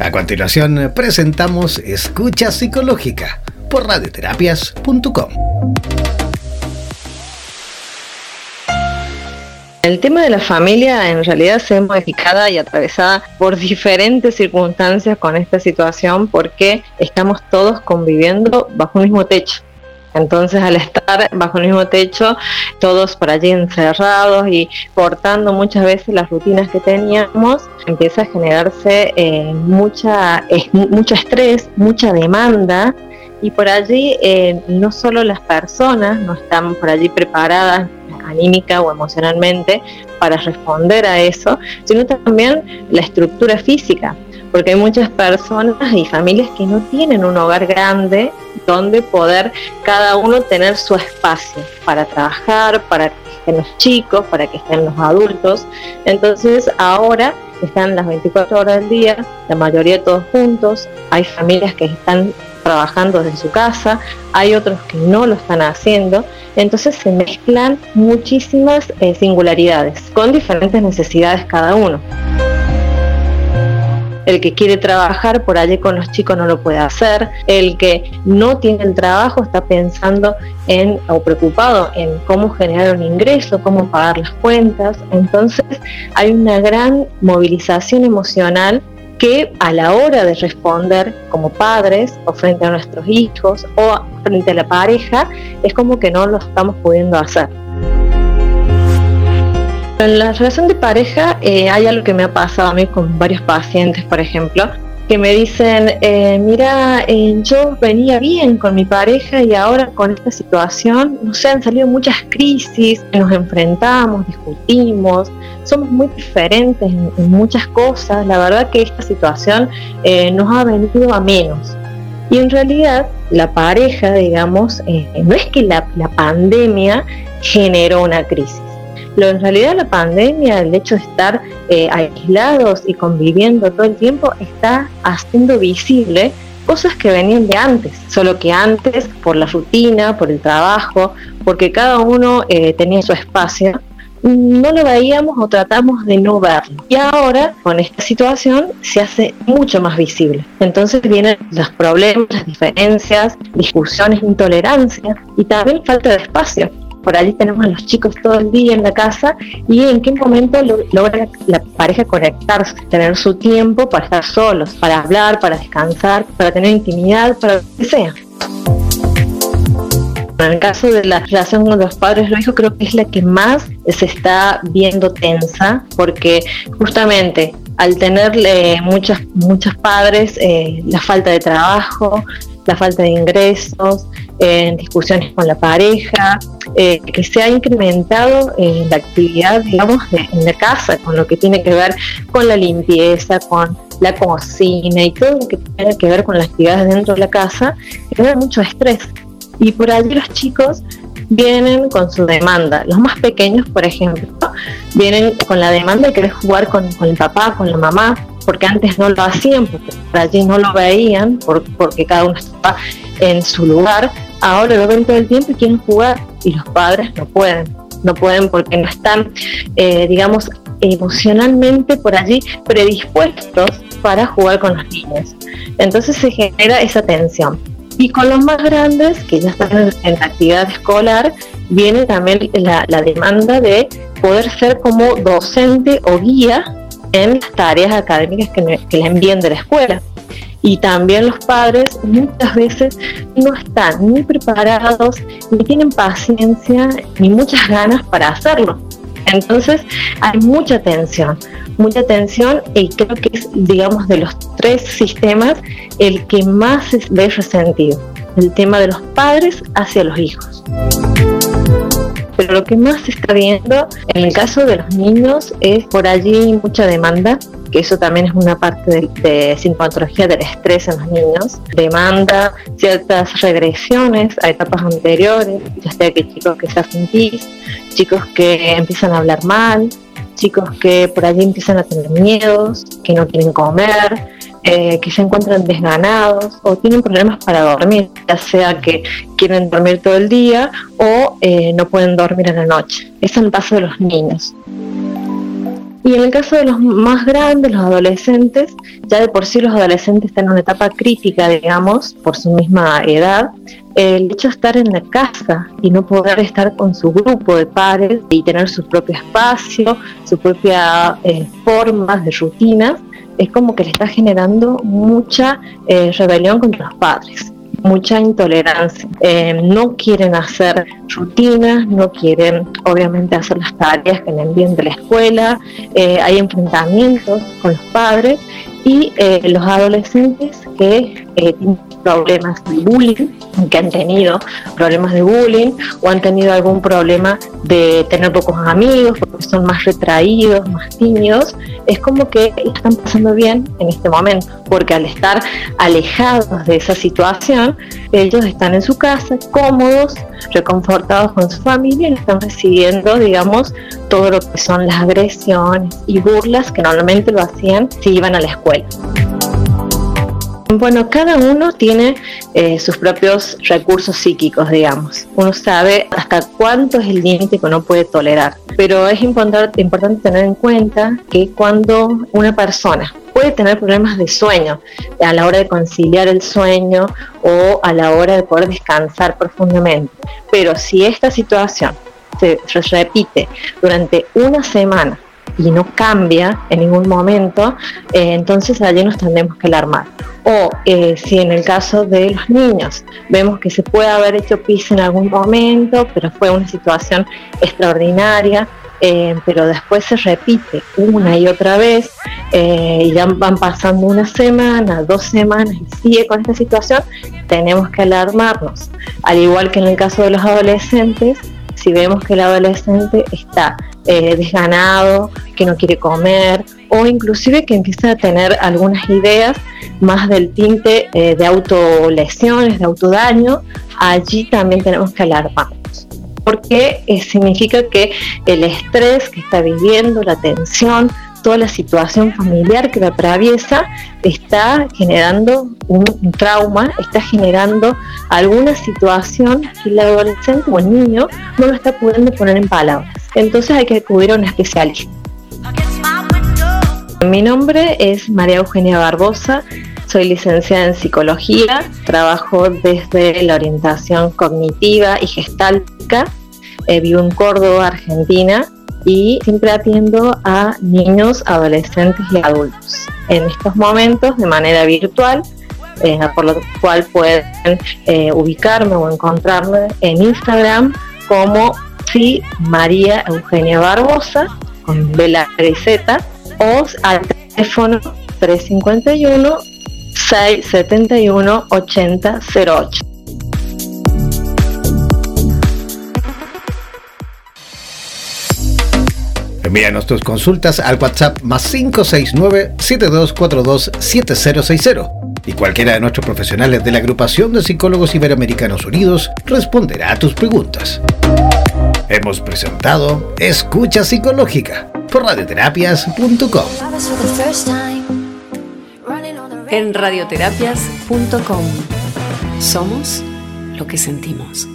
A continuación presentamos Escucha Psicológica por radioterapias.com. El tema de la familia en realidad se ve modificada y atravesada por diferentes circunstancias con esta situación porque estamos todos conviviendo bajo un mismo techo. Entonces, al estar bajo el mismo techo, todos por allí encerrados y cortando muchas veces las rutinas que teníamos, empieza a generarse eh, mucha, mucho estrés, mucha demanda. Y por allí eh, no solo las personas no están por allí preparadas anímica o emocionalmente para responder a eso, sino también la estructura física porque hay muchas personas y familias que no tienen un hogar grande donde poder cada uno tener su espacio para trabajar, para que estén los chicos, para que estén los adultos. Entonces ahora están las 24 horas del día, la mayoría todos juntos, hay familias que están trabajando desde su casa, hay otros que no lo están haciendo, entonces se mezclan muchísimas eh, singularidades con diferentes necesidades cada uno el que quiere trabajar por allí con los chicos no lo puede hacer, el que no tiene el trabajo está pensando en o preocupado en cómo generar un ingreso, cómo pagar las cuentas, entonces hay una gran movilización emocional que a la hora de responder como padres o frente a nuestros hijos o frente a la pareja es como que no lo estamos pudiendo hacer. En la relación de pareja eh, hay algo que me ha pasado a mí con varios pacientes, por ejemplo, que me dicen, eh, mira, eh, yo venía bien con mi pareja y ahora con esta situación, no han salido muchas crisis, nos enfrentamos, discutimos, somos muy diferentes en, muchas cosas, la verdad que esta situación nos ha venido a menos. Y en realidad la pareja, digamos, no es que la pandemia generó una crisis pero en realidad la pandemia, el hecho de estar eh, aislados y conviviendo todo el tiempo, está haciendo visible cosas que venían de antes, solo que antes por la rutina, por el trabajo, porque cada uno eh, tenía su espacio, no lo veíamos o tratamos de no verlo. Y ahora, con esta situación, se hace mucho más visible. Entonces vienen los problemas, las diferencias, discusiones, intolerancias y también falta de espacio por allí tenemos a los chicos todo el día en la casa y en qué momento logra la pareja conectarse, tener su tiempo para estar solos, para hablar, para descansar, para tener intimidad, para lo que sea. En el caso de la relación con los padres, lo hijos creo que es la que más se está viendo tensa, porque justamente al tener muchos, muchos padres, eh, la falta de trabajo, la falta de ingresos, en discusiones con la pareja, eh, que se ha incrementado en la actividad, digamos, en la casa, con lo que tiene que ver con la limpieza, con la cocina y todo lo que tiene que ver con las actividades dentro de la casa, genera mucho estrés. Y por allí los chicos vienen con su demanda. Los más pequeños, por ejemplo, vienen con la demanda de querer jugar con, con el papá, con la mamá, porque antes no lo hacían, porque por allí no lo veían, porque cada uno estaba en su lugar, ahora lo ven todo el tiempo y quieren jugar y los padres no pueden, no pueden porque no están, eh, digamos, emocionalmente por allí predispuestos para jugar con los niños. Entonces se genera esa tensión. Y con los más grandes, que ya están en actividad escolar, viene también la, demanda de poder ser como docente o guía en las tareas académicas que, que le envíen de la escuela y también los padres muchas veces no están ni preparados, ni tienen paciencia, ni muchas ganas para hacerlo. Entonces hay mucha tensión, mucha tensión y creo que es, digamos, de los tres sistemas el que más se ve resentido, el tema de los padres hacia los hijos. Pero lo que más se está viendo en el caso de los niños es por allí mucha demanda que eso también es una parte de, de sintomatología del estrés en los niños, demanda ciertas regresiones a etapas anteriores, ya sea que chicos que se hacen pis, chicos que empiezan a hablar mal, chicos que por allí empiezan a tener miedos, que no quieren comer, eh, que se encuentran desganados o tienen problemas para dormir, ya sea que quieren dormir todo el día o eh, no pueden dormir en la noche. Eso es el caso de los niños. Y en el caso de los más grandes, los adolescentes, ya de por sí los adolescentes están en una etapa crítica, digamos, por su misma edad, el hecho de estar en la casa y no poder estar con su grupo de pares y tener su propio espacio, su propia eh, forma de rutinas, es como que le está generando mucha eh, rebelión contra los padres mucha intolerancia. Eh, no quieren hacer rutinas, no quieren obviamente hacer las tareas que le envíen de la escuela, eh, hay enfrentamientos con los padres y los adolescentes que tienen problemas de bullying, que han tenido problemas de bullying o han tenido algún problema de tener pocos amigos porque son más retraídos, más tímidos, es como que están pasando bien en este momento, porque al estar alejados de esa situación, ellos están en su casa, cómodos, reconfortados con su familia y están recibiendo, digamos, todo lo que son las agresiones y burlas que normalmente lo hacían si iban a la escuela. Bueno, cada uno tiene eh, sus propios recursos psíquicos, digamos. Uno sabe hasta cuánto es el límite que uno puede tolerar. Pero es importante, tener en cuenta que cuando una persona puede tener problemas de sueño a la hora de conciliar el sueño o a la hora de poder descansar profundamente. Pero si esta situación se repite durante una semana y no cambia en ningún momento, eh, entonces allí nos tendremos que alarmar. O eh, si en el caso de los niños vemos que se puede haber hecho pis en algún momento, pero fue una situación extraordinaria, eh, pero después se repite una y otra vez, y ya van pasando una semana, dos semanas y sigue con esta situación, tenemos que alarmarnos. Al igual que en el caso de los adolescentes, si vemos que el adolescente está eh, desganado, que no quiere comer o inclusive que empieza a tener algunas ideas más del tinte eh, de autolesiones, de autodaño, allí también tenemos que alarmarnos. Porque eh, significa que el estrés que está viviendo, la tensión, toda la situación familiar que lo atraviesa está generando un, trauma, está generando alguna situación que el adolescente o el niño no lo está pudiendo poner en palabras. Entonces hay que acudir a un especialista. Mi nombre es María Eugenia Barbosa, soy licenciada en psicología, trabajo desde la orientación cognitiva y gestáltica, eh, vivo en Córdoba, Argentina, y siempre atiendo a niños, adolescentes y adultos. En estos momentos, de manera virtual, eh, por lo cual pueden eh, ubicarme o encontrarme en Instagram como si María Eugenia Barbosa, con B y Z, o al teléfono 351 671 8008. Envíanos tus consultas al WhatsApp más 569-7242-7060 y cualquiera de nuestros profesionales de la Agrupación de Psicólogos Iberoamericanos Unidos responderá a tus preguntas. Hemos presentado Escucha Psicológica por radioterapias.com. En radioterapias.com somos lo que sentimos.